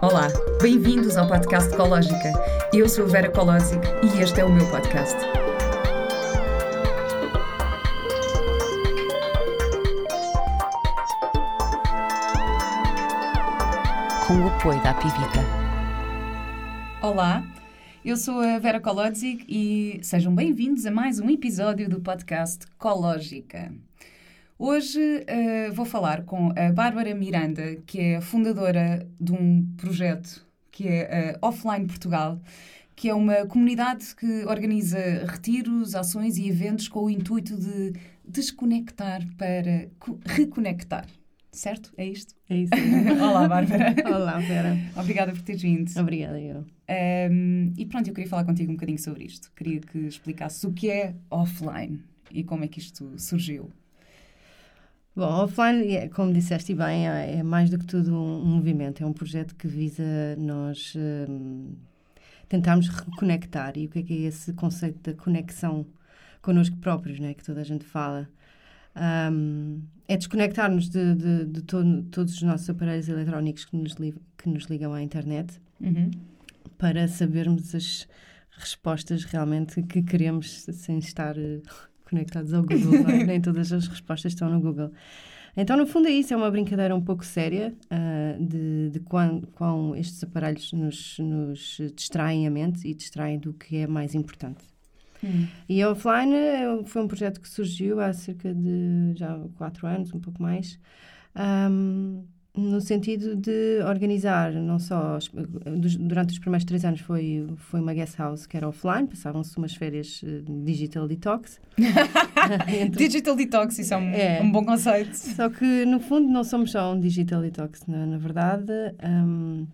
Olá, bem-vindos ao podcast Ecológica. Eu sou a Vera Colosic e este é o meu podcast. Com o apoio da Pivita. Olá, eu sou a Vera Kolodzik e sejam bem-vindos a mais um episódio do podcast Ecológica. Hoje uh, vou falar com a Bárbara Miranda, que é fundadora de um projeto que é uh, Offline Portugal, que é uma comunidade que organiza retiros, ações e eventos com o intuito de desconectar para reconectar. Certo? É isto? É isso. Olá, Bárbara. Olá, Vera. Obrigada por teres vindo. Obrigada, eu. Um, e pronto, eu queria falar contigo um bocadinho sobre isto. Queria que explicasses o que é offline e como é que isto surgiu. Bom, offline, é, como disseste bem, é, é mais do que tudo um, movimento. É um projeto que visa nós um, tentarmos reconectar. E o que é que é esse conceito da conexão connosco próprios, né, que toda a gente fala? Um, é desconectar-nos de, de, de todo, todos os nossos aparelhos eletrónicos que nos, li, que nos ligam à internet uhum. para sabermos as respostas realmente que queremos sem estar uh, conectados ao Google, é? nem todas as respostas estão no Google. Então, no fundo, é isso, é uma brincadeira um pouco séria uh, de, de quão, quão estes aparelhos nos, nos distraem a mente e distraem do que é mais importante. Hum. E a Offline eh, foi um projeto que surgiu há cerca de já quatro anos, um pouco mais. Um, no sentido de organizar, não só durante os primeiros três anos foi, foi uma guest house que era offline, passavam-se umas férias uh, digital detox. Entre... Digital detox, isso é um, é um, bom conceito. Só que no fundo não somos só um digital detox, na, na verdade. Um,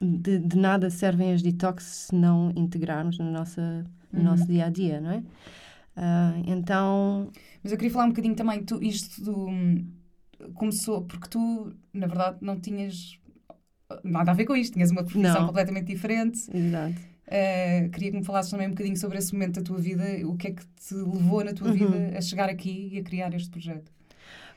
de, de, nada servem as detox se não integrarmos no, nossa, no uhum. nosso dia a dia, não é? Uh, então. Mas eu queria falar um bocadinho também, tu, isto do começou porque tu, na verdade, não tinhas nada a ver com isto, tinhas uma profissão não. completamente diferente. Exato. Uh, queria que me falasses também um bocadinho sobre esse momento da tua vida, o que é que te levou na tua uhum. vida a chegar aqui e a criar este projeto.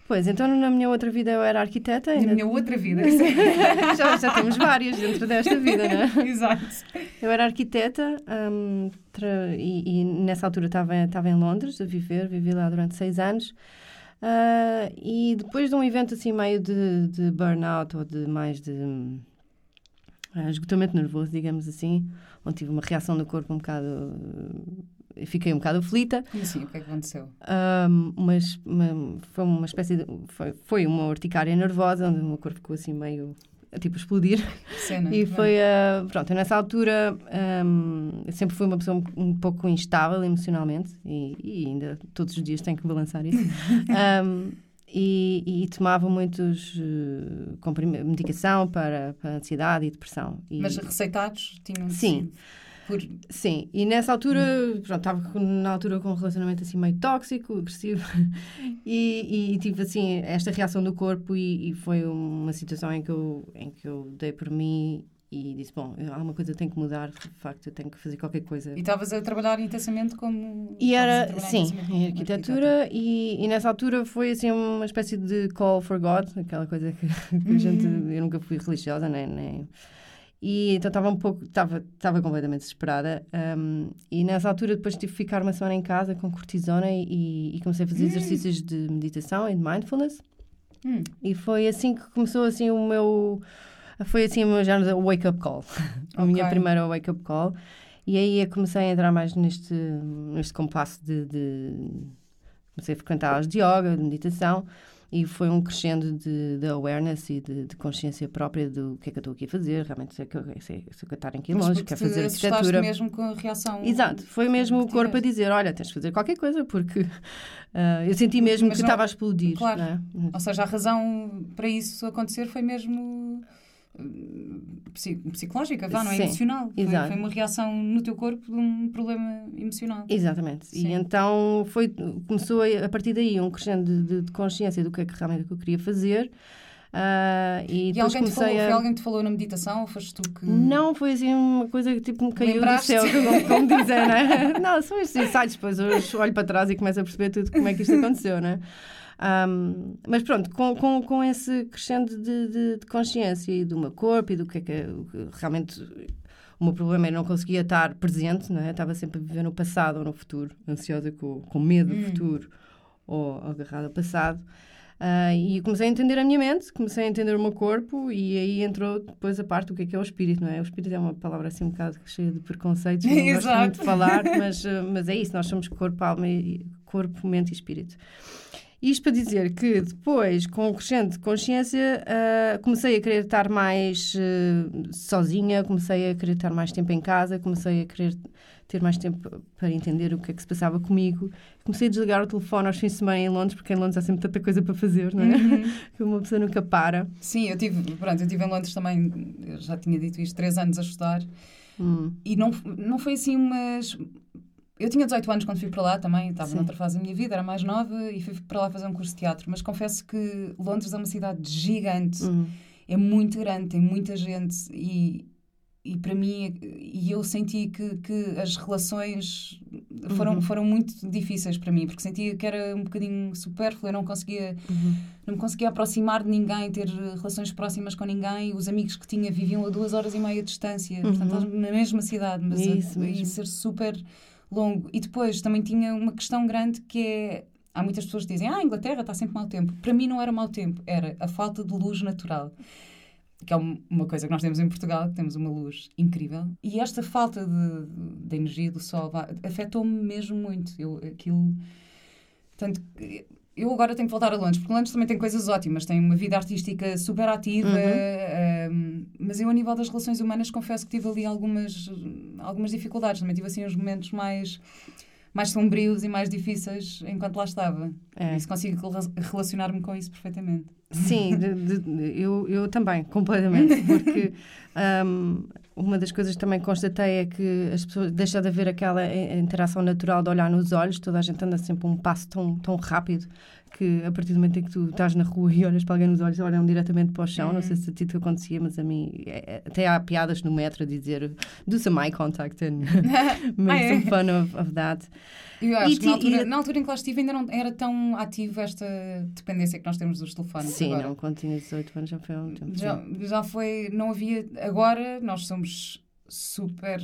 Pois, então na minha outra vida eu era arquiteta. Ainda... Na minha outra vida? já, já temos várias dentro desta vida, não é? Exato. Eu era arquiteta um, e, e, nessa altura estava, estava em Londres a viver, vivi lá durante seis anos. Uh, e depois de um evento assim meio de, de burnout ou de mais de uh, esgotamento nervoso, digamos assim, onde tive uma reação no corpo um bocado. Uh, fiquei um bocado aflita. E assim, o que é que aconteceu? mas uma, foi uma espécie de. Foi, foi uma urticária nervosa, onde o meu corpo ficou assim meio tipo explodir. Cena, e foi, uh, pronto, nessa altura um, sempre fui uma pessoa um, um pouco instável emocionalmente e, e, ainda todos os dias tenho que balançar isso. um, e, e, tomava muitos uh, medicação para, para ansiedade e depressão. E, Mas receitados tinham Sim. Por... Sim, e nessa altura, hum. pronto, estava na altura com um relacionamento assim meio tóxico, agressivo, e, e tive assim esta reação do corpo e, e, foi uma situação em que, eu, em que eu dei por mim e disse, bom, alguma coisa tem que mudar, de facto, eu tenho que fazer qualquer coisa. E estavas a trabalhar intensamente como... E era, sim, em arquitetura, e, e, nessa altura foi assim uma espécie de call for God, aquela coisa que, que a gente, uhum. eu nunca fui religiosa, nem... nem e então estava um pouco, estava, estava completamente desesperada. Um, e nessa altura depois tive que ficar uma semana em casa com cortisona e, e comecei a fazer hum. exercícios de meditação e de mindfulness. Hum. E foi assim que começou assim o meu, foi assim o meu género wake up call. a minha primeira wake up call. E aí comecei a entrar mais neste, neste compasso de, de comecei a frequentar aulas de yoga, de meditação e foi um crescendo de, de awareness e de, de, consciência própria do que é que eu estou aqui a fazer, realmente sei que eu, sei, sei que eu estar aqui longe, quero fazer arquitetura. mesmo com a reação. Exato, foi mesmo o corpo a dizer: olha, tens de fazer qualquer coisa, porque uh, eu senti mesmo Mas que não, estava a explodir. Claro. É? Ou seja, a razão para isso acontecer foi mesmo psicológica, vá, não é? Sim, emocional. Foi, foi, uma reação no teu corpo de um problema emocional. Exatamente. Sim. E então foi, começou a, a partir daí um crescendo de, de, de, consciência do que é que realmente eu queria fazer. Uh, e, e alguém, te falou, a... foi alguém que te falou na meditação ou foste tu que. Não, foi assim uma coisa que tipo me caiu Lembraste? do céu, como, como dizem, né? não são estes insights, depois olho para trás e começo a perceber tudo como é que isto aconteceu, né? Um, mas pronto, com, com, com esse crescendo de, de, de, consciência e do meu corpo e do que é que, realmente o meu problema era não conseguia estar presente, não é? estava sempre a viver no passado ou no futuro, ansiosa com, com medo do hum. futuro ou agarrada ao passado. Uh, e comecei a entender a minha mente, comecei a entender o meu corpo e aí entrou depois a parte do que é que é o espírito, não é? O espírito é uma palavra assim um bocado cheia de preconceitos, não gosto muito de falar, mas, uh, mas é isso, nós somos corpo, alma e corpo, mente e espírito. Isto para dizer que depois, com o crescente consciência, uh, comecei a querer estar mais sozinha, comecei a querer estar mais tempo em casa, comecei a querer ter mais tempo para entender o que é que se passava comigo. Comecei a desligar o telefone aos fins de semana em Londres, porque em Londres há sempre tanta coisa para fazer, não é? Uhum. que uma pessoa nunca para. Sim, eu tive, pronto, eu tive em Londres também, já tinha dito isto, três anos a estudar. Hum. E não, não foi assim umas... Eu tinha 18 anos quando fui para lá também, estava Sim. noutra fase da minha vida, era mais nova e fui para lá fazer um curso de teatro. Mas confesso que Londres é uma cidade gigante, hum. é muito grande, tem muita gente e, e para mim e eu senti que, que as relações foram, uhum. foram muito difíceis para mim porque sentia que era um bocadinho supérfluo eu não conseguia uhum. não me conseguia aproximar de ninguém ter relações próximas com ninguém os amigos que tinha viviam a duas horas e meia de distância uhum. portanto na mesma cidade mas a, a ser super longo e depois também tinha uma questão grande que é Há muitas pessoas que dizem, ah, a Inglaterra está sempre mau tempo. Para mim não era mau tempo, era a falta de luz natural que é uma coisa que nós temos em Portugal, temos uma luz incrível. E esta falta de, de energia do sol afetou-me mesmo muito. Eu, aquilo. Tanto eu agora tenho que voltar a Londres, porque Londres também tem coisas ótimas, tem uma vida artística super ativa, uhum. um, mas eu, a nível das relações humanas, confesso que tive ali algumas, algumas dificuldades. Também tive assim uns momentos mais mais sombrios e mais difíceis enquanto lá estava. É. Isso consigo relacionar-me com isso perfeitamente. Sim, de, de, eu, eu também, completamente, porque um, uma das coisas que também constatei é que as pessoas deixam de haver aquela interação natural de olhar nos olhos, toda a gente anda sempre um passo tão, tão rápido que a partir do momento em que tu estás na rua e olhas para alguém nos olhos, olham diretamente para o chão. Não sei se a ti te acontecia, mas a mim é, é, até há piadas no metro a dizer do some eye contact and make some fun of, of that. Eu acho e que na altura, e... na altura, em que lá estive ainda não era tão ativo esta dependência que nós temos dos telefones. Sim, agora. não, quando tinha 18 anos já foi há um tempo. Já, já foi, não havia. Agora nós somos super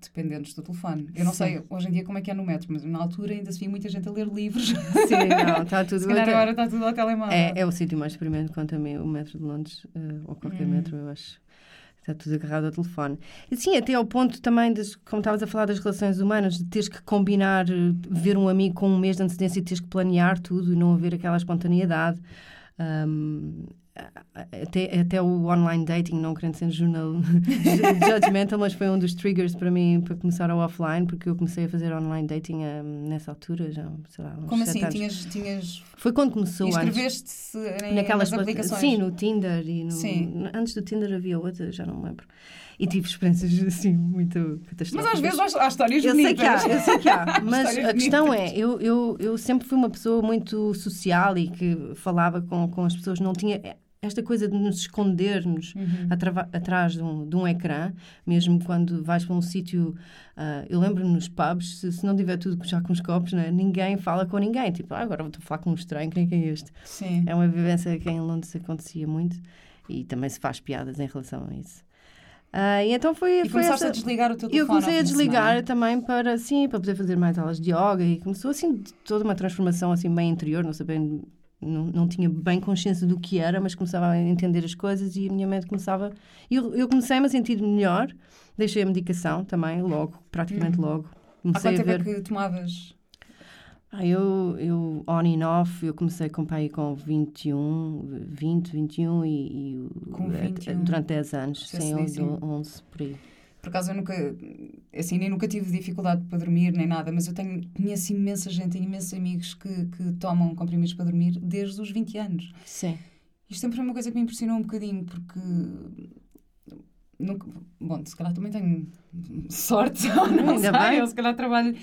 dependentes do telefone. Eu não Sim. sei hoje em dia como é que é no metro, mas na altura ainda se via muita gente a ler livros. Sim, não, está tudo... Se calhar agora está tudo ao telemóvel. É, é o sítio mais experimento quanto a mim, o metro de Londres, uh, ou qualquer hum. metro, eu acho. Está tudo agarrado ao telefone. E sim, até ao ponto também, de, como estavas a falar das relações humanas, de teres que combinar, eh, ver um amigo com um mês de antecedência e teres que planear tudo e não haver aquela espontaneidade. Um, até, até o online dating, não querendo ser jornal judgmental, mas foi um dos triggers para mim para começar ao offline, porque eu comecei a fazer online dating um, nessa altura, já, sei lá, Como assim? Tinhas, tinhas... Foi quando começou. Inscreveste-se naquelas aplicações? Sim, no Tinder e no... Sim. Antes do Tinder havia outra, já não me lembro. E tive experiências assim muito catastróficas. Mas às vezes há, há histórias eu bonitas. Sei que há, eu sei que há, mas a questão é, eu, eu, eu sempre fui uma pessoa muito social e que falava com, com as pessoas, não tinha esta coisa de nos escondermos uhum. atrás de um, de um ecrã, mesmo quando vais para um sítio. Uh, eu lembro-me nos pubs, se, se, não tiver tudo já com os copos, né, ninguém fala com ninguém. Tipo, ah, agora vou falar com um estranho, quem é, que é este? Sim. É uma vivência que em Londres acontecia muito e também se faz piadas em relação a isso. Uh, e então foi, e foi começaste essa... a desligar o teu telefone. Eu comecei a desligar também para, sim, para poder fazer mais aulas de yoga e começou assim toda uma transformação assim bem interior, não sabendo não, não tinha bem consciência do que era, mas começava a entender as coisas e a minha mente começava. Eu, eu comecei-me a sentir melhor, deixei a medicação também, logo, praticamente hum. logo. Comecei Há quanto tempo é que tomavas? Ah, eu, eu, on and off, eu comecei com pai com 21, 20, 21 e, e com 21. durante 10 anos, sem 11, 11 por aí. Por acaso eu nunca, assim, nem nunca tive dificuldade para dormir nem nada, mas eu tenho, conheço imensa gente, tenho imensos amigos que, que tomam comprimidos para dormir desde os 20 anos. Sim. Isto sempre foi uma coisa que me impressionou um bocadinho, porque Nunca, bom, se calhar também tenho sorte, não Ainda sei, bem. eu se calhar trabalho.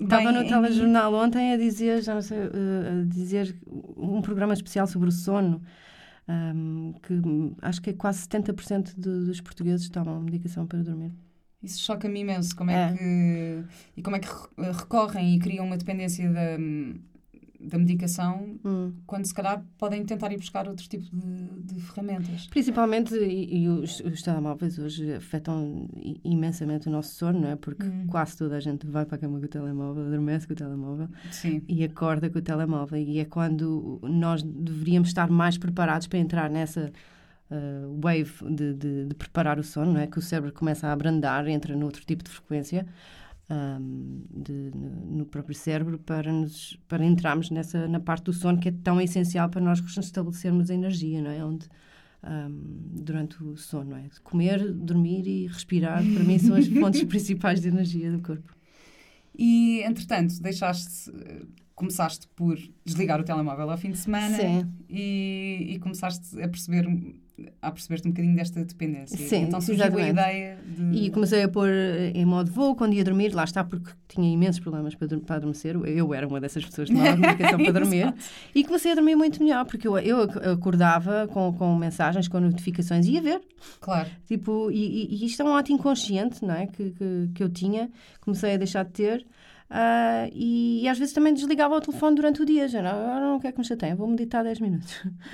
Estava no telejornal ontem a dizer, já não sei, eh, a dizer um programa especial sobre o sono um, que acho que é quase 70% de, dos portugueses tomam medicação para dormir. Isso choca-me imenso. Como é, é, que. E como é que recorrem e criam uma dependência da, da medicação Hum. quando se calhar podem tentar ir buscar outro tipo de, de ferramentas. Principalmente, e, e os, os telemóveis hoje afetam imensamente o nosso sono, não é? Porque Hum. quase toda a gente vai para a cama com o telemóvel, adormece com o telemóvel Sim. e acorda com o telemóvel. E é quando nós deveríamos estar mais preparados para entrar nessa uh, wave de, de, de preparar o sono, não é? Que o cérebro começa a abrandar, entra noutro tipo de frequência. Um, de- no, próprio cérebro para, nos, para entrarmos nessa, na parte do sono que é tão essencial para nós restabelecermos a energia, não é? Onde, um, durante o sono, não é? Comer, dormir e respirar, para mim, são as fontes principais de energia do corpo. E, entretanto, deixaste, começaste por desligar o telemóvel ao fim de semana e, e começaste a perceber a perceber-te um bocadinho desta dependência. Sim, então surgiu a exatamente. ideia de... E comecei a pôr eh, em modo voo quando ia dormir, lá está, porque tinha imensos problemas para, para adormecer. Eu era uma dessas pessoas que tomava medicação para dormir. E comecei a dormir muito melhor, porque eu, eu ac- acordava com, com mensagens, com notificações, ia ver. Claro. Tipo, e, e- e isto é um ato inconsciente, não é? Que, que, que eu tinha, comecei a deixar de ter. Ah, e, e às vezes também desligava o telefone durante o dia, já não, agora não quero que me chateiem, vou meditar 10 minutos.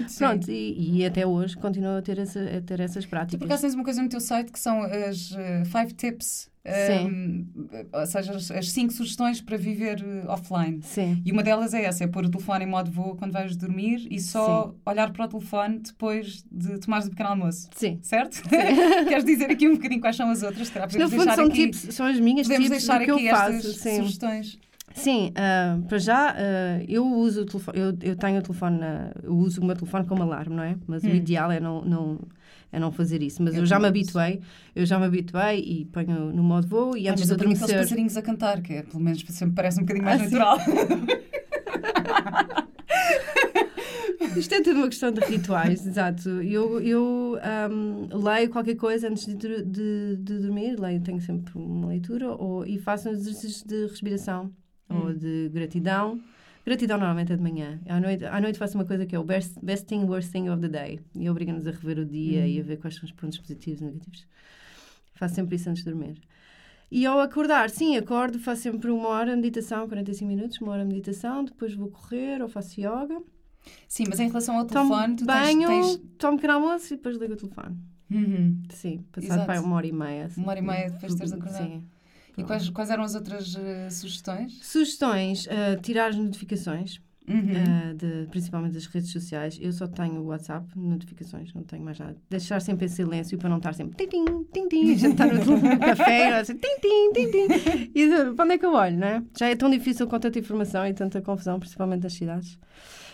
Sim. Pronto, e, e até hoje continuo a ter, essa, a ter essas Tu práticas. por acaso tens uma coisa no teu site que são as eh, five tips, Sim. eh, ou seja, as, as cinco sugestões para viver eh, offline. Sim. E uma delas é essa, é pôr o telefone em modo voo quando vais dormir e só olhar para o telefone depois de tomares o pequeno almoço. Sim. Certo? Queres dizer aqui um bocadinho quais são as outras? Se calhar No podemos fundo deixar são aqui, tips, são as minhas podemos tips deixar do que aqui eu faço. estas Sim, sugestões. sim ah, para já ah, eu uso o telefone, eu, eu tenho o telefone, na- eu uso o meu telefone como alarme, não é? Mas o Hum. ideal é não, não, é não fazer isso. Mas Eu eu, já me habituei, eu já me habituei e ponho no modo voo e Ah, antes mas de adormecer. passarinhos a cantar, que é, pelo menos sempre parece um bocadinho mais Ah, natural. Isto é tudo uma questão de rituais, exato. Eu, eu ahm, leio qualquer coisa antes de, de, de dormir, leio, tenho sempre uma leitura ou, e faço exercícios de respiração ou Hum. de gratidão. Gratidão normalmente é de manhã. À noite, à noite faço uma coisa que é o best, best thing, worst thing of the day. E obriga-nos a rever o dia Hum. e a ver quais são os pontos positivos e negativos. Faço sempre isso antes de dormir. E ao acordar, sim, acordo, faço sempre uma hora de meditação, 45 minutos, uma hora de meditação, depois vou correr ou faço yoga. Sim, mas em relação ao Tomo telefone, tu tens- banho, tens... tomo pequeno almoço e depois ligo o telefone. Uhum. Sim, passado para uma hora e meia. assim. Uma hora e meia depois de teres acordado. Sim. E quais, quais eram as outras eh, sugestões? Sugestões, ah, tirar as notificações, Uhum. ah, de, principalmente das redes sociais. Eu só tenho o WhatsApp, notificações, não tenho mais nada. Deixar sempre em silêncio para não estar sempre tim tim tim tim, a gente está no, café, assim, tim tim tim tim. E de- para onde é que eu olho, não é? Já é tão difícil com tanta informação e tanta confusão, principalmente das cidades.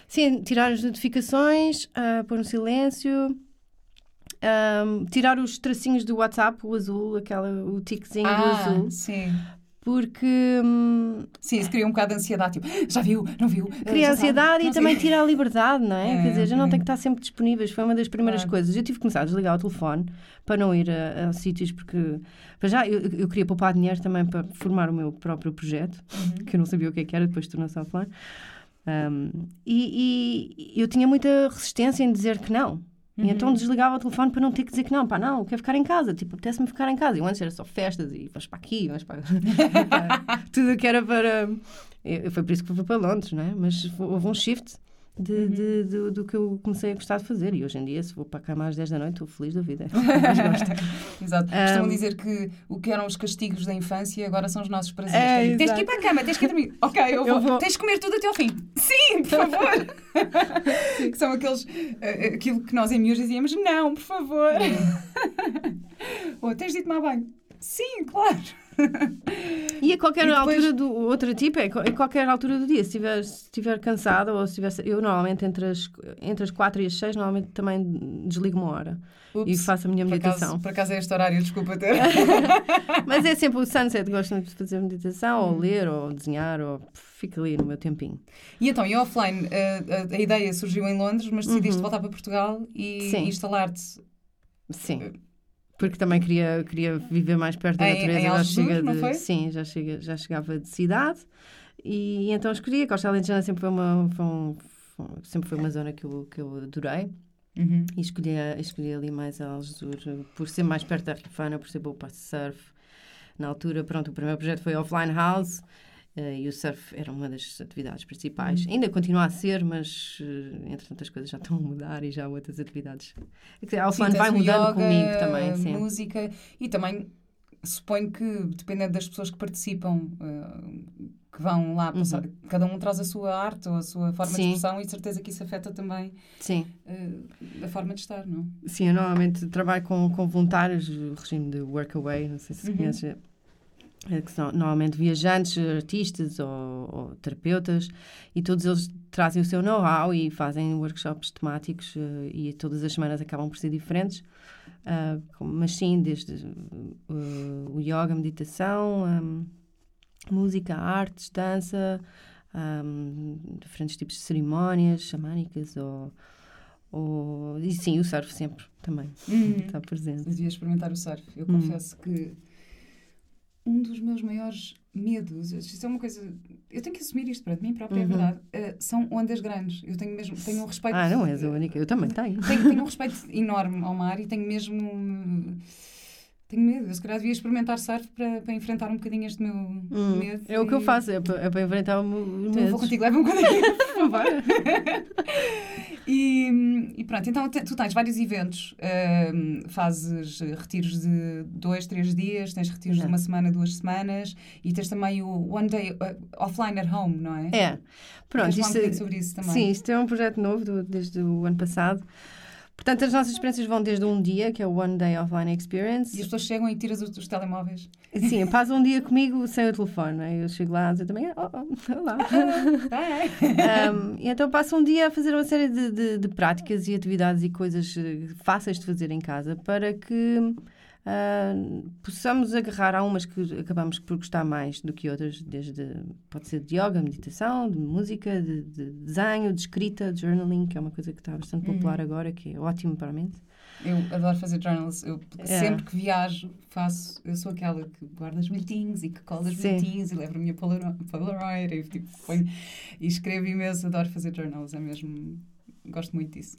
Sim, tirar as notificações, ah, pôr no silêncio. Ahm, tirar os tracinhos do WhatsApp, o azul, aquela, o tiquezinho do ah, azul, sim. porque hum, Sim, isso cria um bocado de ansiedade. Tipo, já viu? Não viu? cria sabe? ansiedade Não e também tira a liberdade, não é? É, Quer dizer, já não também. tem que estar sempre disponíveis. Foi uma das primeiras Claro. coisas. Eu tive que começar a desligar o telefone para não ir a, a sítios, porque para já eu, eu queria poupar dinheiro também para formar o meu próprio projeto, Uhum. que eu não sabia o que, é que era, depois tornou-se offline. Um, e, e eu tinha muita resistência em dizer que não. Uhum. E então desligava o telefone para não ter que dizer que não, pá, não, quero ficar em casa. Tipo, apetece-me ficar em casa. E antes era só festas e vais para aqui, vais para. Tudo o que era para. Eu, foi por isso que fui para Londres, não é? Mas houve um shift de, Uhum. de- do, do que eu comecei a gostar de fazer. E hoje em dia, se vou para a cama às 10 da noite, estou feliz da vida. Mas gosto. Exato. Costumam Um, dizer que o que eram os castigos da infância agora são os nossos prazeres. É, tens que ir para a cama, tens que ir dormir. Ok, eu vou. Eu vou. Tens que comer tudo até ao fim. Sim, por favor. que são aqueles. eh, aquilo que nós em miúdos dizíamos: não, por favor. Ou tens de ir tomar banho. Sim, claro. E a qualquer E depois- altura do outro tipo, é a qualquer altura do dia, se estiver se estiver cansada ou se estiver. Eu normalmente entre as, entre as 4 e as 6, normalmente também desligo uma hora e Ups. faço a minha Por meditação. acaso, por acaso é este horário, desculpa ter. Mas é sempre o sunset, gosto muito de fazer meditação, Hum. ou ler, ou desenhar, ou fico ali no meu tempinho. E então, e offline, a, a- a ideia surgiu em Londres, mas decidiste Uhum. voltar para Portugal e Sim. instalar-te Sim. Porque também queria, queria viver mais perto da Em- natureza. em já Algesur, chega não de? Sim, já, chega, já chegava de cidade. E então escolhi. A Costa Alentejana sempre foi uma, foi um- sempre foi uma zona que eu, que eu adorei. Uhum. E escolhi, escolhi ali mais a Algesur, por ser mais perto da Rifana, por ser boa para surf. Na altura, pronto, o primeiro projeto foi Offline House. Eh, e o surf era uma das atividades principais. Ainda continua a ser, mas uh, entretanto as coisas já estão a mudar e já há outras atividades. A Sim, vai mudando yoga, comigo também. Sim. música e também suponho que, dependendo das pessoas que participam, uh, que vão lá, passar, cada um traz a sua arte ou a sua forma de Uhum. Sim. expressão e de certeza que isso afeta também Sim. a forma de estar, não? Sim, eu normalmente trabalho com, com voluntários, o regime de workaway, não sei se Uhum. conheces, que são normalmente viajantes, artistas ou, ou terapeutas, e todos eles trazem o seu know-how e fazem workshops temáticos eh, e todas as semanas acabam por ser diferentes. Ah, como- mas sim, desde eh, o yoga, meditação, hum, música, artes, dança, hum, diferentes tipos de cerimónias xamânicas ou, ou- e sim, o surf sempre também Uhum. está presente. Devia experimentar o surf. Eu Hum. confesso que um dos meus maiores medos, isto é uma coisa, eu tenho que assumir isto para mim própria, é Uhum. verdade, uh, são ondas grandes. Eu tenho mesmo, tenho um respeito. Ah, não és a única, eu também tenho. Tenho, tenho um respeito enorme ao mar e tenho mesmo. Tenho medo. Eu se calhar devia experimentar surf para, para enfrentar um bocadinho este meu Hum, medo. é o que eu faço, é para, é para enfrentar o meu Então medo. vou contigo, leva um bocadinho. Vai. E, e pronto, então tu tens vários eventos, hum, fazes retiros de dois, três dias, tens retiros de uma semana, duas semanas e tens também o One Day uh, Offline at Home, não é? É, pronto, um isto, bocadinho sobre isso também? sim, isto é um projeto novo do- desde o ano passado. Portanto, as nossas experiências vão desde um dia, que é o One Day Offline E Experience. as pessoas chegam e tiras os, os telemóveis. Sim, passam um dia comigo sem o telefone. né? Eu chego lá e também, oh, oh, olá. Um, e então passo um dia a fazer uma série de, de- de práticas e atividades e coisas eh, fáceis de fazer em casa para que ah, possamos agarrar a umas que acabamos por gostar mais do que outras, desde pode ser de yoga, meditação, de música, de, de desenho, de escrita, de journaling, que é uma coisa que está bastante popular agora, que é ótimo para a mente. Eu adoro fazer journals. Eu, É. Sempre que viajo, faço. Eu sou aquela que guarda os bilhetinhos e que cola os bilhetinhos e levo a minha Polaro- Polaroid e, tipo, ponho, e escrevo imenso. Adoro fazer journals. É mesmo. Gosto muito disso.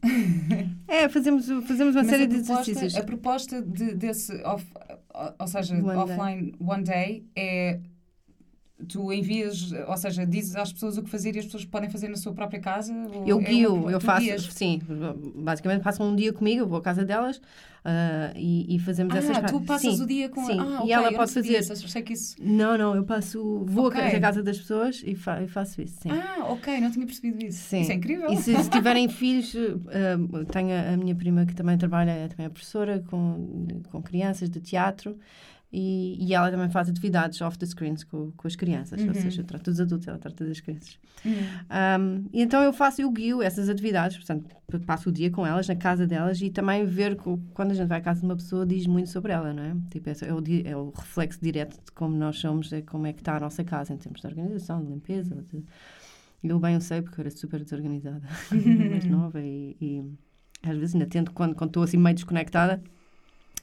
É, fazemos, fazemos uma Mas série a de proposta, exercícios. A proposta de, desse, off, ou- seja, One day. offline one day é. Tu envias, ou seja, dizes às pessoas o que fazer e as pessoas podem fazer na sua própria casa? Eu é guio, uma- eu faço, guias? sim, basicamente passam um dia comigo, eu vou à casa delas ah, e, e fazemos essas Ah, tu passas Sim, o dia com sim. Ah, E ok, ela pode fazer- isso, achei que isso. Não, não, eu passo, vou Ok. à casa das pessoas e, fa- e faço isso, sim. Ah, ok, não tinha percebido isso. Sim. Isso é incrível. E se, se tiverem filhos, ah, tenho a, a minha prima que também trabalha, também é professora com, com crianças de teatro e, e ela também faz atividades off the screens com, com as crianças, Uhum. ou seja, eu trato dos adultos, ela trata das crianças. Hum. Um, e então eu faço, eu guio essas atividades, portanto, passo o dia com elas, na casa delas, e também ver quando a gente vai à casa de uma pessoa diz muito sobre ela, não é? Tipo, é, é o, é o reflexo direto de como nós somos, é como é que está a nossa casa em termos de organização, de limpeza. De... Eu bem eu sei, porque eu era super desorganizada, mais nova, e, e às vezes ainda tento, quando quando estou assim meio desconectada,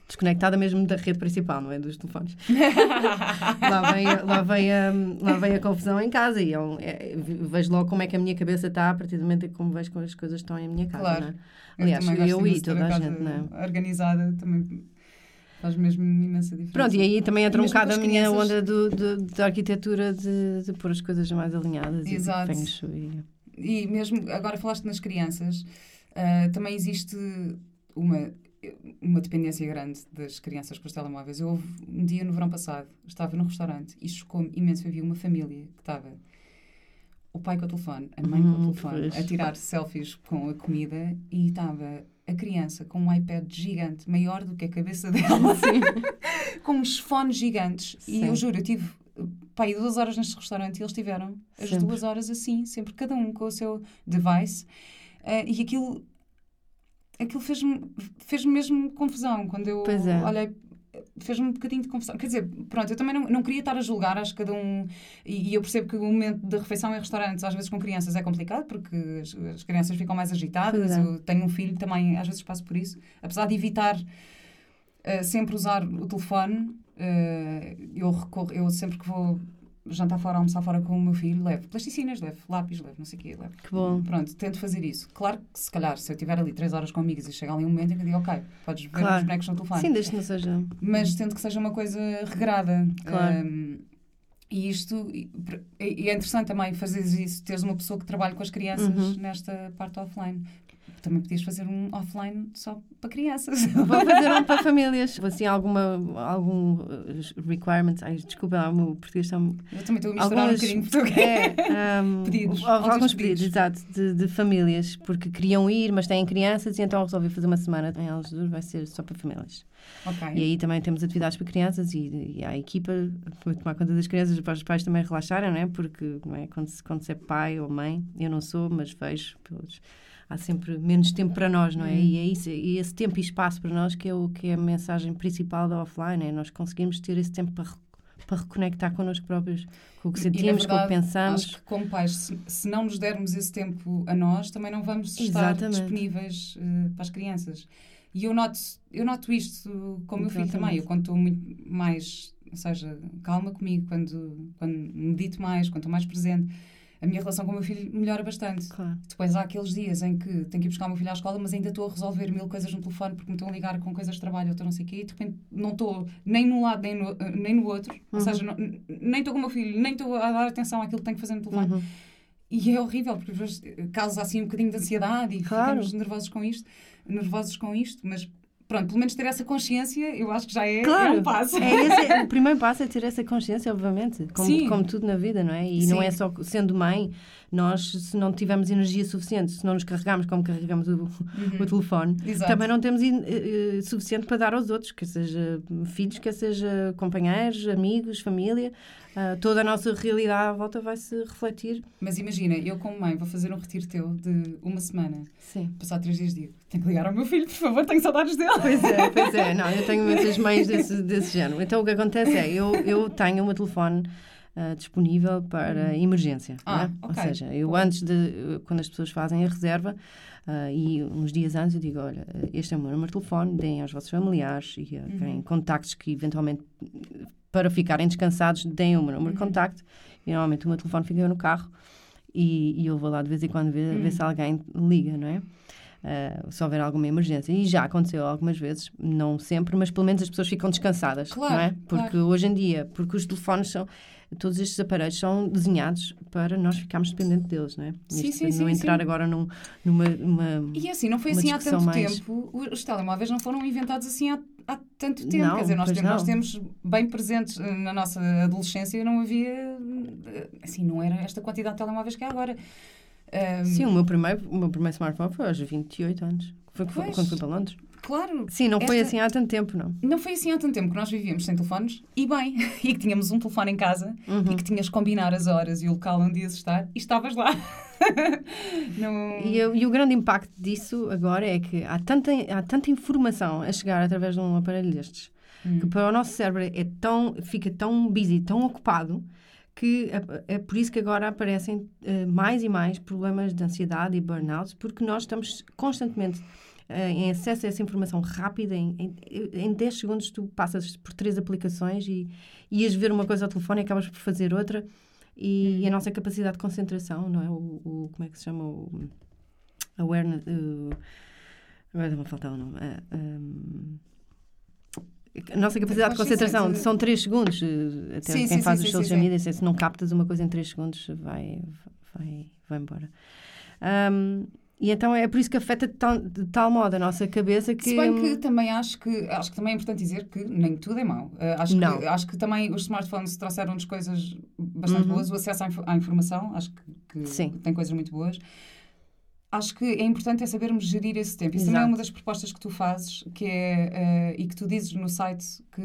desconectada mesmo da rede principal, não é? Dos telefones. lá, vem, a- lá, vem a, lá vem a confusão em casa e é um- é- vejo logo como é que a minha cabeça está a partir do momento em que como vejo como as coisas estão em minha casa. Claro. não é? Aliás, eu imenso e toda a casa gente, é? Organizada também faz mesmo imensa diferença. Pronto, e aí também entra um bocado a minha crianças- onda do, do- da arquitetura de, de pôr as coisas mais alinhadas Exato. e de shui. E mesmo, agora falaste nas crianças, ah, também existe uma, uma dependência grande das crianças com os telemóveis. Eu houve um dia no verão passado, estava num restaurante e chocou-me imenso. Havia uma família que estava o pai com o telefone, a mãe com o Hum, telefone, pois. a tirar selfies com a comida e estava a criança com um iPad gigante, maior do que a cabeça dela, com uns fones gigantes. E Sim. eu juro, eu tive pai duas horas neste restaurante e eles tiveram as Sempre. duas horas assim, sempre cada um com o seu device. Eh, e aquilo, aquilo fez-me fez mesmo confusão quando eu é. olhei. Fez-me um bocadinho de confusão. Quer dizer, pronto, eu também não, não queria estar a julgar, acho que cada um. E, e eu percebo que o momento da refeição em restaurantes, às vezes com crianças, é complicado, porque as, as crianças ficam mais agitadas. É. Eu tenho um filho também, às vezes passo por isso. Apesar de evitar eh, sempre usar o telefone, eh, eu, recorro, eu sempre que vou jantar fora, almoçar fora com o meu filho, levo plasticinas, levo lápis, levo não sei o quê, levo. Que bom. Pronto, tento fazer isso. Claro que se calhar, se eu estiver ali três horas com amigos e chega ali um momento em que eu digo, ok, podes ver Claro. os bonecos no telefone. Sim, desde que não seja. Mas tento que seja uma coisa regrada. Claro. Um, E isto e e é interessante também fazer isso, teres uma pessoa que trabalha com as crianças Uhum. nesta parte offline. Também podias fazer um offline só para crianças. Vou fazer um para famílias. Assim, alguma, algum uh, requirements. Ai, desculpa, lá, o meu português está. Eu também estou a misturar Algumas- um bocadinho português. É, um, Pedidos, alguns, alguns pedidos, exato, de, de famílias, porque queriam ir, mas têm crianças, e então resolvi fazer uma semana em Algesur, vai ser só para famílias. Ok. E aí também temos atividades para crianças e, e a equipa vai tomar conta das crianças para os pais também relaxarem, não é? Porque não é? Quando, se, quando se é pai ou mãe, eu não sou, mas vejo, pelos- há sempre menos tempo para nós, não é? Hum. E é isso, e esse tempo e espaço para nós que é, o, que é a mensagem principal da offline, é nós conseguimos ter esse tempo para, para reconectar connosco próprios, com o que E, sentimos, com o que pensamos. Acho que como pais, se, se não nos dermos esse tempo a nós, também não vamos estar Exatamente. disponíveis eh, para as crianças. E eu noto, eu noto isto com o meu filho também. Eu quando estou muito mais, ou seja, calma comigo, quando, quando medito mais, quando estou mais presente, a minha relação com o meu filho melhora bastante. Claro. Depois há aqueles dias em que tenho que ir buscar o meu filho à escola, mas ainda estou a resolver mil coisas no telefone porque me estão a ligar com coisas de trabalho, ou estou não sei o quê, e de repente não estou nem num lado nem no, nem no outro. Ou Uhum. seja, não- nem estou com o meu filho, nem estou a dar atenção àquilo que tenho que fazer no telefone. Uhum. E é horrível, porque causa assim um bocadinho de ansiedade e Claro. ficamos nervosos com isto, nervosos com isto, mas pronto, pelo menos ter essa consciência, eu acho que já é, é Claro, um passo. É esse- o primeiro passo é ter essa consciência, obviamente, como, como tudo na vida, não é? E Sim. não é só sendo mãe, nós, se não tivermos energia suficiente, se não nos carregamos como carregamos o, o telefone, Uhum. Exato. também não temos eh, suficiente para dar aos outros, quer seja filhos, quer seja companheiros, amigos, família. Ah, toda a nossa realidade à volta vai se refletir. Mas imagina, eu como mãe vou fazer um retiro teu de uma semana, Sim. passar três dias digo, tenho que ligar ao meu filho, por favor, tenho saudades dele. Pois é, pois é. Não, eu tenho muitas mães desse, desse género. Então o que acontece é, eu, eu tenho o meu telefone ah, disponível para emergência. Ah, é? ok. Ou seja, eu antes de, quando as pessoas fazem a reserva, ah, e uns dias antes eu digo, olha, este é o meu número de telefone, deem aos vossos familiares e a quem contactos que eventualmente, para ficarem descansados, deem o meu número de contacto. E normalmente o meu telefone fica no carro e, e eu vou lá de vez em quando ver, ver se alguém liga, não é? Uh, se houver alguma emergência. E já aconteceu algumas vezes, não sempre, mas pelo menos as pessoas ficam descansadas, Claro, não é? Porque claro. hoje em dia, porque os telefones são, todos estes aparelhos são desenhados para nós ficarmos dependentes deles, não é? Sim, Isto sim, não entrar sim. agora num, numa... uma- E assim, não foi assim há tanto mais- tempo. Os telemóveis não foram inventados assim há, há tanto tempo. Não, Quer dizer, nós temos, nós não. temos bem presentes eh, na nossa adolescência, não havia. eh, Assim, não era esta quantidade de telemóveis que há agora. Ahm, Sim, o meu, primeiro, o meu primeiro smartphone foi aos 28 anos. Foi foi- Pois. quando fui para Londres. Claro. Sim, não foi Esta- assim há tanto tempo, não. Não foi assim há tanto tempo que nós vivíamos sem telefones e bem, e que tínhamos um telefone em casa Uhum. e que tinhas que combinar as horas e o local onde ias estar e estavas lá. não... E, e o grande impacto disso agora é que há tanta, há tanta informação a chegar através de um aparelho destes Hum. que para o nosso cérebro é tão, fica tão busy, tão ocupado, que é, por isso que agora aparecem eh, mais e mais problemas de ansiedade e burnout, porque nós estamos constantemente eh, em acesso a essa informação rápida. Em, em, em 10 segundos tu passas por três aplicações e ias ver uma coisa ao telefone e acabas por fazer outra. E, e a nossa capacidade de concentração, não é? O, o- como é que se chama? O awareness. o- agora está-me a faltar o nome. Ah, hum, a nossa capacidade de concentração sim. são 3 segundos. eh, Até Sim, quem sim, faz os social sim, media, se não captas uma coisa em 3 segundos, vai, vai, vai embora. Hum, e então é por isso que afeta de tal, de tal modo a nossa cabeça que. Se bem que também acho que acho que também é importante dizer que nem tudo é mau. Uh, acho, Não. que, acho que também os smartphones trouxeram-nos coisas bastante Uhum. boas. O acesso à, inf- à informação, acho que, que tem coisas muito boas. Acho que é importante é sabermos gerir esse tempo. Isso também é Exato. uma das propostas que tu fazes, que é, uh, e que tu dizes no site, que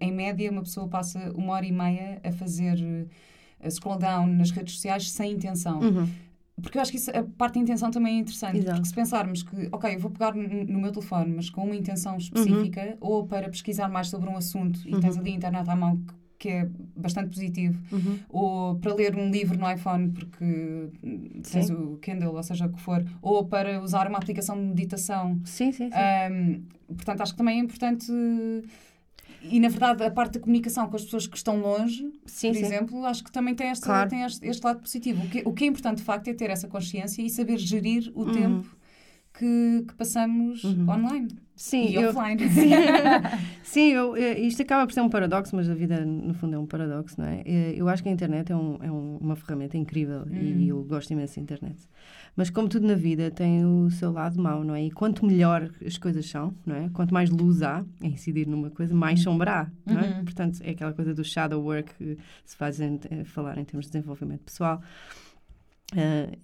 em média uma pessoa passa uma hora e meia a fazer uh, scroll down nas redes sociais sem intenção. Uhum. Porque eu acho que isso, a parte da intenção também é interessante. Exato. Porque se pensarmos que, ok, eu vou pegar no, meu telefone, mas com uma intenção específica, Uhum. ou para pesquisar mais sobre um assunto e tens ali a internet à mão, que, que é bastante positivo, Uhum. ou para ler um livro no iPhone, porque tens o Kindle, ou seja o que for, ou para usar uma aplicação de meditação. Sim, sim, sim. Hum, portanto, acho que também é importante. E, na verdade, a parte da comunicação com as pessoas que estão longe, sim, por sim. exemplo, acho que também tem, esta, Claro. tem este, este lado positivo. O que, o que é importante, de facto, é ter essa consciência e saber gerir o Uhum. tempo que, que passamos Uhum. online Sim, e eu, offline. Sim, eu, eh, isto acaba por ser um paradoxo, mas a vida, no fundo, é um paradoxo, não é? Eh, Eu acho que a internet é, um- é um- uma ferramenta incrível e eu gosto imenso da internet. Mas, como tudo na vida, tem o seu lado mau, não é? E quanto melhor as coisas são, não é? Quanto mais luz há a incidir numa coisa, mais sombra há, não é? Uhum. Portanto, é aquela coisa do shadow work que se faz em, eh, falar em termos de desenvolvimento pessoal.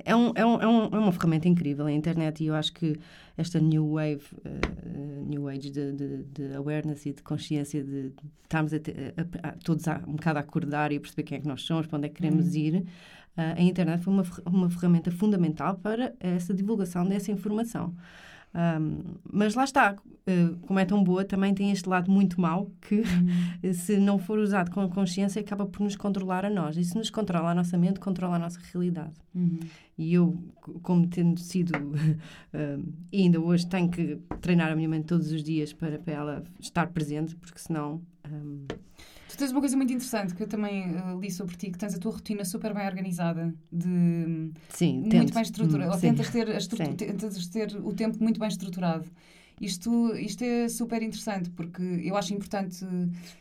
É, um, é, um, é, um, é uma ferramenta incrível a internet e eu acho que esta new wave, eh, new age de, de, de awareness e de consciência de, de estarmos a te- a- a- todos a, um bocado a acordar e a perceber quem é que nós somos, para onde é que queremos ir, eh, a internet foi uma, uma ferramenta fundamental para essa divulgação dessa informação. Ahm, mas lá está, eh, como é tão boa, também tem este lado muito mau que, se não for usado com consciência, acaba por nos controlar a nós. E se nos controla a nossa mente, controla a nossa realidade. Uhum. E eu, como tendo sido, um, e ainda hoje tenho que treinar a minha mente todos os dias para, para ela estar presente, porque senão. um, Tu tens uma coisa muito interessante que eu também eh, li sobre ti, que tens a tua rotina super bem organizada, de sim, muito tento. bem estruturada, Hum, ou sim. tentas ter, tentas ter o tempo muito bem estruturado. Isto, isto é super interessante porque eu acho importante.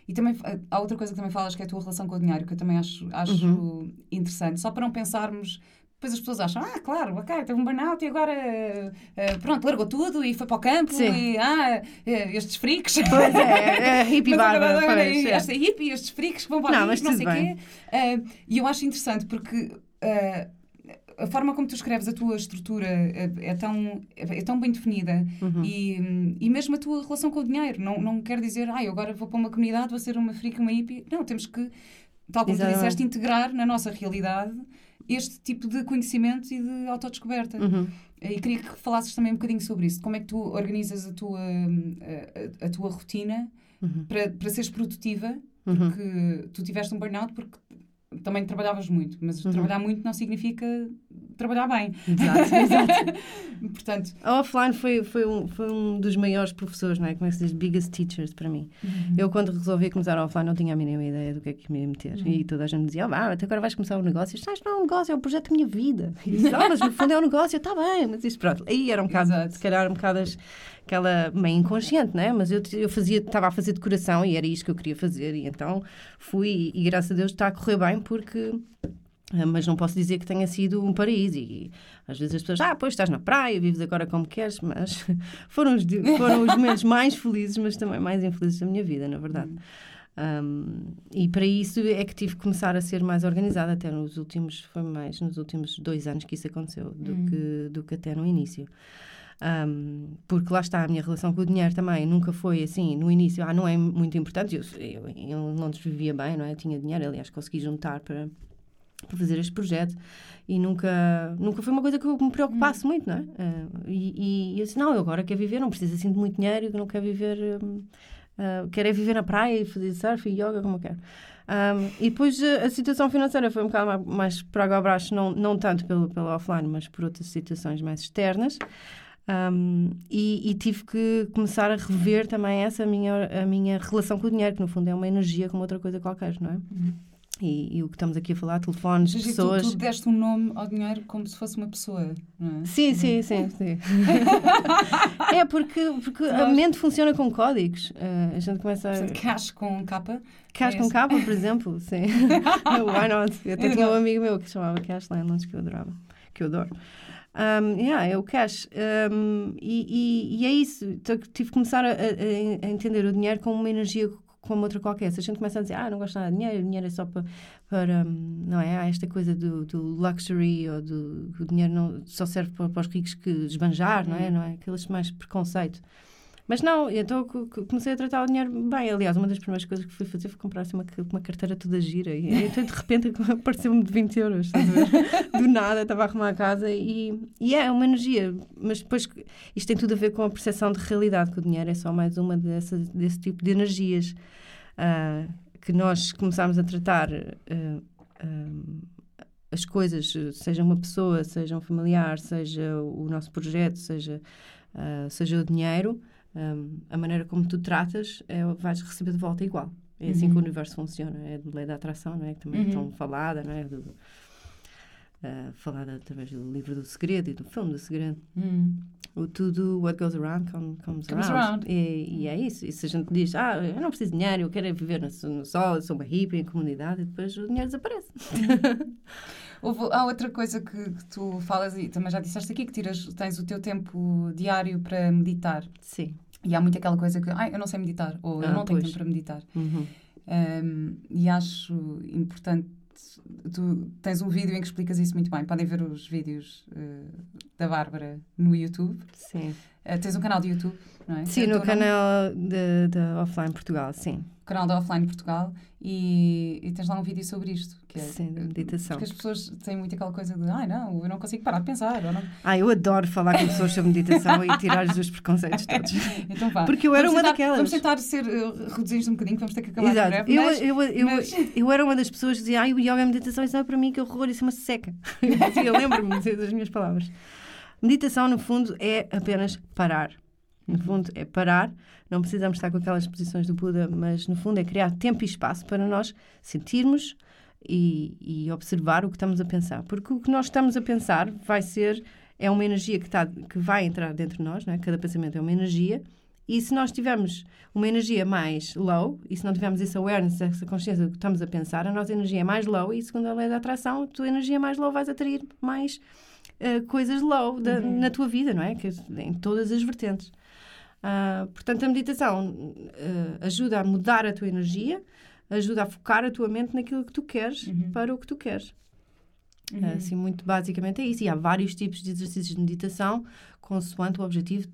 E também há outra coisa que também falas que é a tua relação com o dinheiro, que eu também acho, acho Uhum. interessante. Só para não pensarmos. Depois as pessoas acham, ah, claro, ok, teve um burnout e agora, eh, pronto, largou tudo e foi para o campo Sim. e, ah, eh, estes freaks. Pois é, é hippie Mas barba. é. esta hippie, estes freaks que vão para Não, mas não sei o bem. quê. Eh, e eu acho interessante porque eh, a forma como tu escreves a tua estrutura é, é tão, é tão bem definida Uhum. e, e mesmo a tua relação com o dinheiro. Não, não quer dizer, ah, eu agora vou para uma comunidade, vou ser uma freak, uma hippie. Não, temos que, tal como tu Exatamente. disseste, integrar na nossa realidade este tipo de conhecimento e de autodescoberta. Uhum. E queria que falasses também um bocadinho sobre isso. Como é que tu organizas a tua, a, a- tua rotina Uhum. para, para seres produtiva? Uhum. Porque tu tiveste um burnout porque também trabalhavas muito, mas Uhum. trabalhar muito não significa trabalhar bem. Exato, exato. Portanto, A offline foi, foi, um, foi um dos maiores professores, não é? Como é que se diz? Biggest teachers para mim. Eu, quando resolvi começar a offline, não tinha a mínima ideia do que é que me ia meter. E toda a gente me dizia, ah, vá, até agora vais começar um negócio. Isto não é um negócio, é um projeto da minha vida. E disse, ah, mas no fundo é um negócio, está bem. Mas isto, pronto. Aí era um bocado, Exato. se calhar, um bocado as- aquela meio inconsciente, não é? Mas eu, eu fazia, estava a fazer decoração e era isto que eu queria fazer. E então fui, e, graças a Deus está a correr bem, porque... ah, Mas não posso dizer que tenha sido um paraíso. E às vezes as pessoas, ah, pois estás na praia, vives agora como queres, mas foram os, foram os momentos mais felizes, mas também mais infelizes da minha vida, na verdade. Um, e para isso é que tive que começar a ser mais organizada, até nos últimos, foi mais nos últimos dois anos que isso aconteceu, do, que, do que até no início. Um, porque lá está, a minha relação com o dinheiro também nunca foi assim, no início, ah, não é muito importante, eu, eu, eu não vivia bem, não é? Eu tinha dinheiro, aliás, consegui juntar para, para fazer este projeto e nunca, nunca foi uma coisa que eu me preocupasse muito, não é? Ah, e, e eu disse, não, eu agora quero viver, não preciso assim de muito dinheiro, eu não quero viver, hum, ah, quero é viver na praia e fazer surf e yoga como eu quero. Um, e depois a, a situação financeira foi um bocado mais, mais para água abaixo, não, não tanto pelo, pelo offline, mas por outras situações mais externas. Um, e, e tive que começar a rever também essa minha, a minha relação com o dinheiro, que no fundo é uma energia como outra coisa qualquer, não é? E, e o que estamos aqui a falar, telefones, seja, pessoas. Tu, tu deste um nome ao dinheiro como se fosse uma pessoa, não é? Sim, sim, sim, sim. é porque, porque a mente funciona com códigos. Uh, a gente começa a. Portanto, cash com capa. Cash é com capa, por exemplo, sim. Why not? Eu até tinha um amigo meu que chamava Cash Landlands, que eu adorava, que eu adoro. Um, yeah, é o cash. Um, e, e, e é isso. Então, tive que começar a, a- a entender o dinheiro como uma energia como outra qualquer. Se a gente começa a dizer, ah, não gosto nada de dinheiro, o dinheiro é só para, para hum, não é? Há esta coisa do, do luxury ou do o dinheiro não, só serve para, para os ricos que esbanjar, não é? Não é? Aqueles mais preconceito. Mas não, então co- co- comecei a tratar o dinheiro bem. Aliás, uma das primeiras coisas que fui fazer foi comprar assim, uma, uma carteira toda gira. E então, de repente apareceu-me de 20 euros. Do nada, estava a arrumar a casa e, e é uma energia. Mas depois isto tem tudo a ver com a percepção de realidade, que o dinheiro é só mais uma dessa, desse tipo de energias ah, que nós começámos a tratar. ah, ah, as coisas, seja uma pessoa, seja um familiar, seja o nosso projeto, seja, ah, seja o dinheiro, um, a maneira como tu tratas, é, vais receber de volta igual. É assim Uhum. que o universo funciona. É a lei da atração, não é? Que também é Uhum. tão falada, não é? Do, uh, falada através do livro do segredo e do filme do segredo. Hum. O tudo, what goes around come- comes, Comes around. around. E, e é isso. E se a gente diz, ah, eu não preciso de dinheiro, eu quero é viver no, no sol, eu sou uma hippie em comunidade, e depois o dinheiro desaparece. Houve, há outra coisa que, que tu falas e também já disseste aqui, que tiras, tens o teu tempo diário para meditar. Sim. E há muito aquela coisa que, ai, eu não sei meditar, ou eu Ah, não tenho pois. tempo para meditar. Uhum. Um, e acho importante. Tu tens um vídeo em que explicas isso muito bem. Podem ver os vídeos uh, da Bárbara no YouTube. Sim. Uh, tens um canal de YouTube, não é? Sim, no canal de Offline Portugal, sim. O canal da Offline Portugal. E, e tens lá um vídeo sobre isto. Que é, Sim, de meditação. Porque as pessoas têm muito aquela coisa de, ai não, eu não consigo parar de pensar. Ou não... Ah, eu adoro falar com pessoas sobre meditação e tirar-lhes os preconceitos todos. Então vá. Porque eu era Vamos uma tentar- daquelas. Vamos tentar ser, uh, reduzir isto um bocadinho, vamos ter que acabar Exato. breve. Eu, mas- eu, eu, mas- eu era uma das pessoas que dizia, ai, o yoga é meditação, isso não é para mim, que horror, isso é uma seca. Eu dizia, eu lembro-me das minhas palavras. Meditação, no fundo, é apenas parar. No fundo, é parar. Não precisamos estar com aquelas posições do Buda, mas no fundo é criar tempo e espaço para nós sentirmos e, e observar o que estamos a pensar. Porque o que nós estamos a pensar vai ser, é uma energia que, está, que vai entrar dentro de nós, não é? cada pensamento é uma energia. E se nós tivermos uma energia mais low, e se não tivermos esse awareness, essa consciência do que estamos a pensar, a nossa energia é mais low, e segundo a lei da atração, a tua energia mais low vais atrair mais eh, coisas low da- na tua vida, não é? Que, em todas as vertentes. Ah, portanto, a meditação eh, ajuda a mudar a tua energia, ajuda a focar a tua mente naquilo que tu queres para o que tu queres. Uhum. Assim, muito basicamente é isso. E há vários tipos de exercícios de meditação consoante o objetivo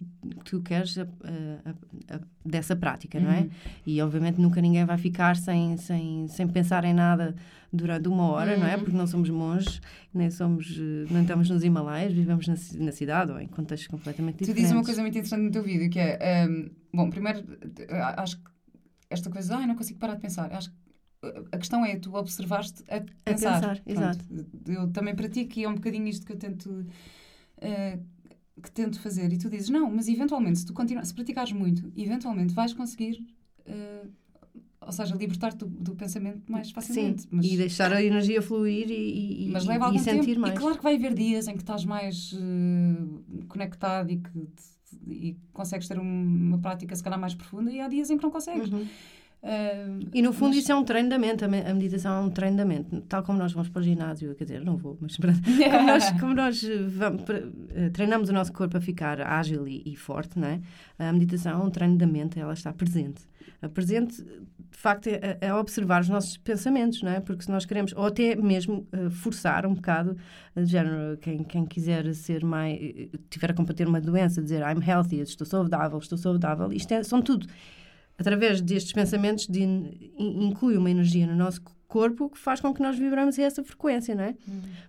que tu queres a- a- a- dessa prática, não é? Uhum. E obviamente nunca ninguém vai ficar sem, sem, sem pensar em nada durante uma hora, não é? Uhum. Porque não somos monges, nem somos, eh, não estamos nos Himalaias, vivemos na, na cidade ou em contextos completamente Tu diferentes. dizes uma coisa muito interessante no teu vídeo, que é... um, bom, primeiro, eh, acho que esta coisa, ai, não consigo parar de pensar. Acho que eh, a questão é, tu observaste a pensar. pensar, exato. Eu também pratico e é um bocadinho isto que eu tento... eh, que tento fazer. E tu dizes, não, mas eventualmente, se tu continuar, se praticares muito, eventualmente vais conseguir... eh, ou seja, libertar-te do, do pensamento mais Sim, facilmente. mas, e deixar a energia fluir e, e, mas e- leva e algum sentir tempo. mais. E claro que vai haver dias em que estás mais eh, conectado e que te- e consegues ter um- uma prática se calhar mais profunda e há dias em que não consegues. Uhum. Eh, E no fundo mas- isso é um treino da mente, a me- a meditação é um treino da mente. Tal como nós vamos para o ginásio, quer dizer, não vou, mas como nós, como nós eh, vamos, eh, treinamos o nosso corpo a ficar ágil e, e forte, não é? A meditação é um treino da mente, ela está presente. A presente, de facto, é, é observar os nossos pensamentos, não é? Porque se nós queremos, ou até mesmo eh, forçar um bocado, de género, quem, quem quiser ser mais, eh, tiver a combater uma doença, dizer I'm healthy, estou saudável, estou saudável, isto é, são tudo através destes pensamentos, de, in- inclui uma energia no nosso corpo que faz com que nós vibramos a essa frequência, não é?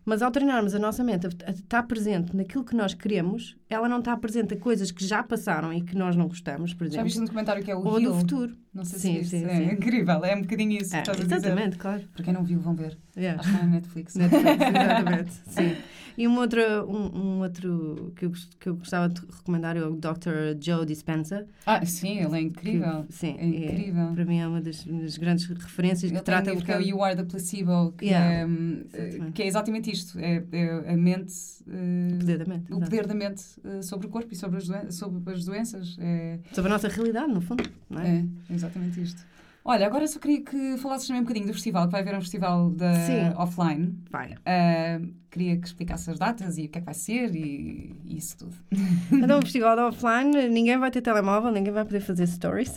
Mas ao treinarmos a nossa mente a, estar presente naquilo que nós queremos, ela não está presente a coisas que já passaram e que nós não gostamos, por Já exemplo, viste um documentário que é o ou Heal? do futuro. Não sei Sim, se viste. sim, é sim. incrível, é um bocadinho isso que É, a dizer. exatamente, claro. Para quem não viu, vão ver. Yeah. Acho que está na Netflix. Netflix, exatamente, sim. E um outro, um, um outro que, eu, que eu gostava de recomendar é o Dr. Joe Dispenza. Ah, sim, ele é que, incrível. sim, É incrível. para mim é uma das, das grandes referências Ele que um trata livro que é o You Are the Placebo, que, Yeah. é, hum, Exatamente. que é exatamente isto. É, é a mente... eh, o poder da mente. o poder da mente eh, sobre o corpo e sobre as, doen- sobre as doenças. É, Sobre a nossa realidade, no fundo, não é? é exatamente isto. Olha, agora só queria que falasses também um bocadinho do festival, que vai haver um festival da Sim. offline. Vai. Ah, queria que explicasse as datas e o que é que vai ser e, e isso tudo. Então, o festival da offline, ninguém vai ter telemóvel, ninguém vai poder fazer stories.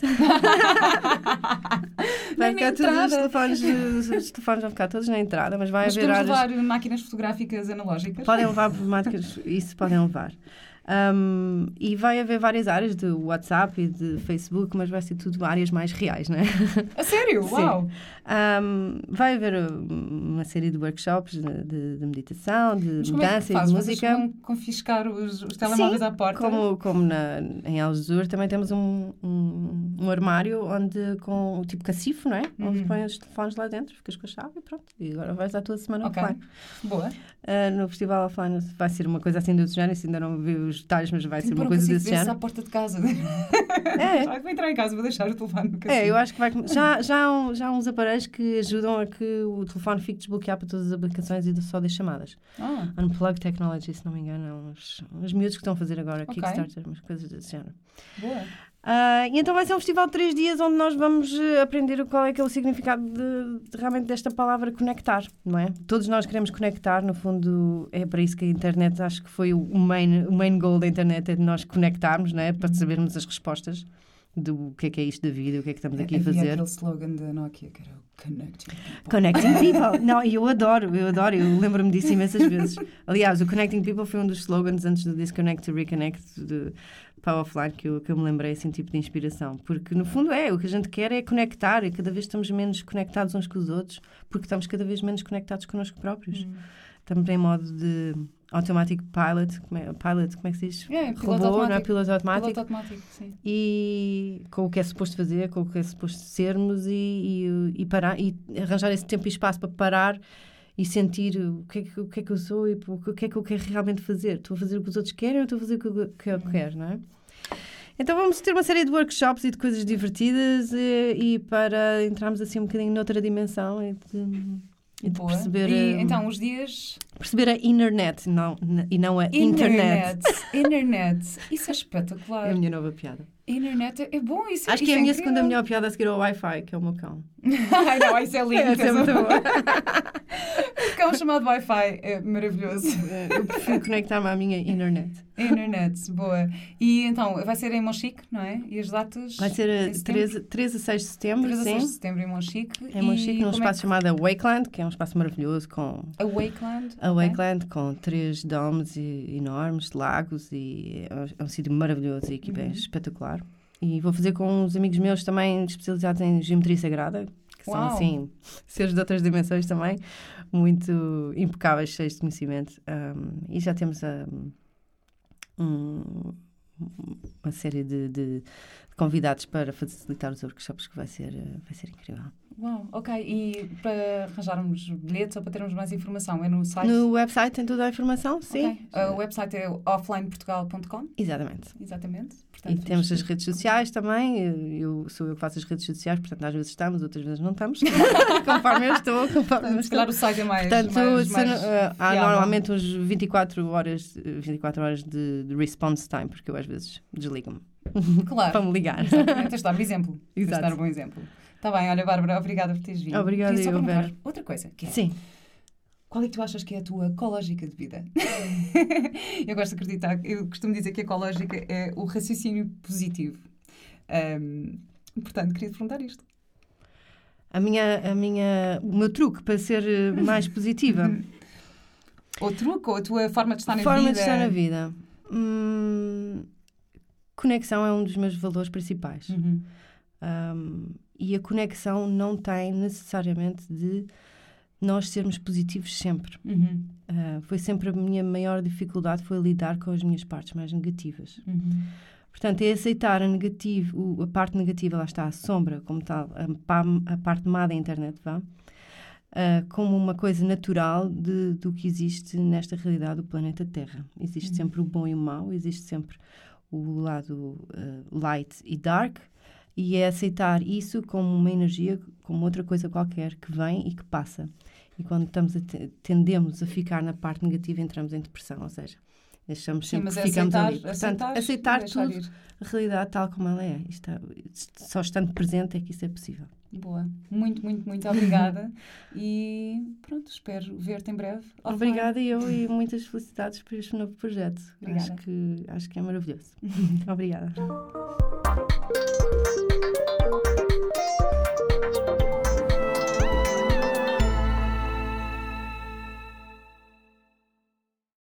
vai ficar todos os telefones, os, os telefones vão ficar todos na entrada, mas vai Mas haver áreas. levar máquinas fotográficas analógicas? Podem levar problemáticas, isso podem levar. Um, e vai haver várias áreas de WhatsApp e de Facebook, mas vai ser tudo áreas mais reais, não é? A sério? Uau! Um, vai haver uh, uma série de workshops de, de- de meditação, de Mas como é dança e de Vocês música. vão confiscar os, os telemóveis Sim, à porta? Como, como na, em Algesur também temos um, um, um armário onde com tipo cacifo, não é? Onde Uhum. pões os telefones lá dentro, ficas com a chave e pronto. E agora vais à tua semana Ok. offline. Boa. Ah, no festival offline vai ser uma coisa assim desse género, se ainda não vi os detalhes, mas vai ser Tipo, uma coisa desse se à género. porta de casa. É. Já vou entrar em casa, vou deixar o telefone no É, eu acho que vai. Já, já, há um- já há uns aparelhos que ajudam a que o telefone fique desbloqueado para todas as aplicações e só das chamadas. Ah, Unplug Technology, se não me engano, é uns, uns miúdos que estão a fazer agora, Ok. Kickstarter, umas coisas desse género. boa. Ah, e então vai ser um festival de três dias onde nós vamos eh, aprender qual é que é o significado de, de realmente desta palavra conectar, não é? Todos nós queremos conectar, no fundo é para isso que a internet, acho que foi o main, o main goal da internet, é de nós conectarmos, não é? Para sabermos as respostas do que é que é isto da vida, o que é que estamos aqui a fazer. aquele slogan da Nokia que era o Connecting People. Connecting People. Não, e eu adoro, eu adoro, eu lembro-me disso imensas vezes. Aliás, o Connecting People foi um dos slogans antes do Disconnect to Reconnect de Power Offline que eu, que eu me lembrei, assim, tipo de inspiração. Porque, no fundo, é, o que a gente quer é conectar e cada vez estamos menos conectados uns com os outros porque estamos cada vez menos conectados connosco próprios. Hum. Estamos em modo de automatic pilot, como é, pilot, como é que se diz? É, piloto Robô, não é? automático. Piloto automático Piloto automático, sim. e com o que é suposto fazer, com o que é suposto sermos e, e, e parar, e arranjar esse tempo e espaço para parar e sentir o que é que, o que, é que eu sou e o que é que eu quero realmente fazer. Estou a fazer o que os outros querem ou estou a fazer o que eu, que eu quero, não é? Então vamos ter uma série de workshops e de coisas divertidas e, e para entrarmos assim um bocadinho noutra dimensão e de, e de perceber, E, eh, então, os dias. perceber a internet não, e não a internet. Internet. Isso é É espetacular. a minha nova piada. Internet é- é bom. Isso, Acho que isso é a minha incrível. segunda melhor piada a seguir ao Wi-Fi, que é o meu cão. Ai, não, isso é lindo. Essa é muito boa. O cão chamado Wi-Fi é maravilhoso. Eu prefiro conectar-me à minha internet. Internet, boa. E então, vai ser em Monchique, não é? E as datas? Vai ser em a setembro? 13, 13 a 6 de setembro, 3 a 6 de setembro em Monchique. É Monchique, num é espaço chamado Wakeland, que é um espaço maravilhoso com que- A Wakeland. a. Wakeland, com três domes e- enormes, lagos, e é um, é sítio maravilhoso e a equipa é Uhum. espetacular. E vou fazer com uns amigos meus também especializados em geometria sagrada, que são Uau. assim, seres de outras dimensões também, muito impecáveis, cheios de conhecimento. Um, e já temos um, um- uma série de, de convidados para facilitar os workshops que vai ser, eh, vai ser incrível. Uau, ok. E para arranjarmos bilhetes ou para termos mais informação, é no site? No website tem toda a informação, sim. Ok. Ah, O website é offlineportugal.com, Exatamente. exatamente. E Portanto, temos vamos- as redes sociais também. Eu sou eu que faço as redes sociais, portanto, às vezes estamos, outras vezes não estamos. conforme eu estou, conforme eu estou. calhar o site é mais. Portanto, mais, mais não- eh, há normalmente uns 24 horas, eh, 24 horas de, de response time, porque eu às vezes desligo-me Claro. para me ligar. Exatamente, tens de dar o exemplo. Tens de Exato. dar um bom exemplo. Está bem, olha, Bárbara, obrigada por teres vindo. Obrigada, Queria só eu, Vera. Outra coisa, que é, Sim. qual é que tu achas que é a tua ecológica de vida? eu gosto de acreditar, eu costumo dizer que a ecológica é o raciocínio positivo. Ahm, portanto, queria te perguntar isto. A minha, a minha, o meu truque para ser eh, mais positiva. Ou truque, ou a tua forma de estar na Forma vida. de estar na vida. Hum, conexão é um dos meus valores principais. Uhum. Um, e a conexão não tem necessariamente de nós sermos positivos sempre. Uhum. Uh, foi sempre a minha maior dificuldade foi lidar com as minhas partes mais negativas. Uhum. Portanto, é aceitar a, negativo, a parte negativa, lá está, a sombra, como tal, a, a parte má da internet, vá, uh, como uma coisa natural de, do que existe nesta realidade do planeta Terra. Existe Uhum. sempre o bom e o mau, existe sempre o lado uh, light e dark, e é aceitar isso como uma energia, como outra coisa qualquer que vem e que passa. E quando estamos a te- tendemos a ficar na parte negativa, entramos em depressão, ou seja, deixamos Sim, sempre mas que é ficamos aceitar, ali. Portanto, aceitar, aceitar tudo, a realidade tal como ela é. Isto é- só estando presente é que isso é possível. Boa. Muito, muito, muito obrigada. e pronto, espero ver-te em breve. offline. Obrigada eu e muitas felicidades por este novo projeto. Obrigada. Acho que, acho que é maravilhoso. Obrigada.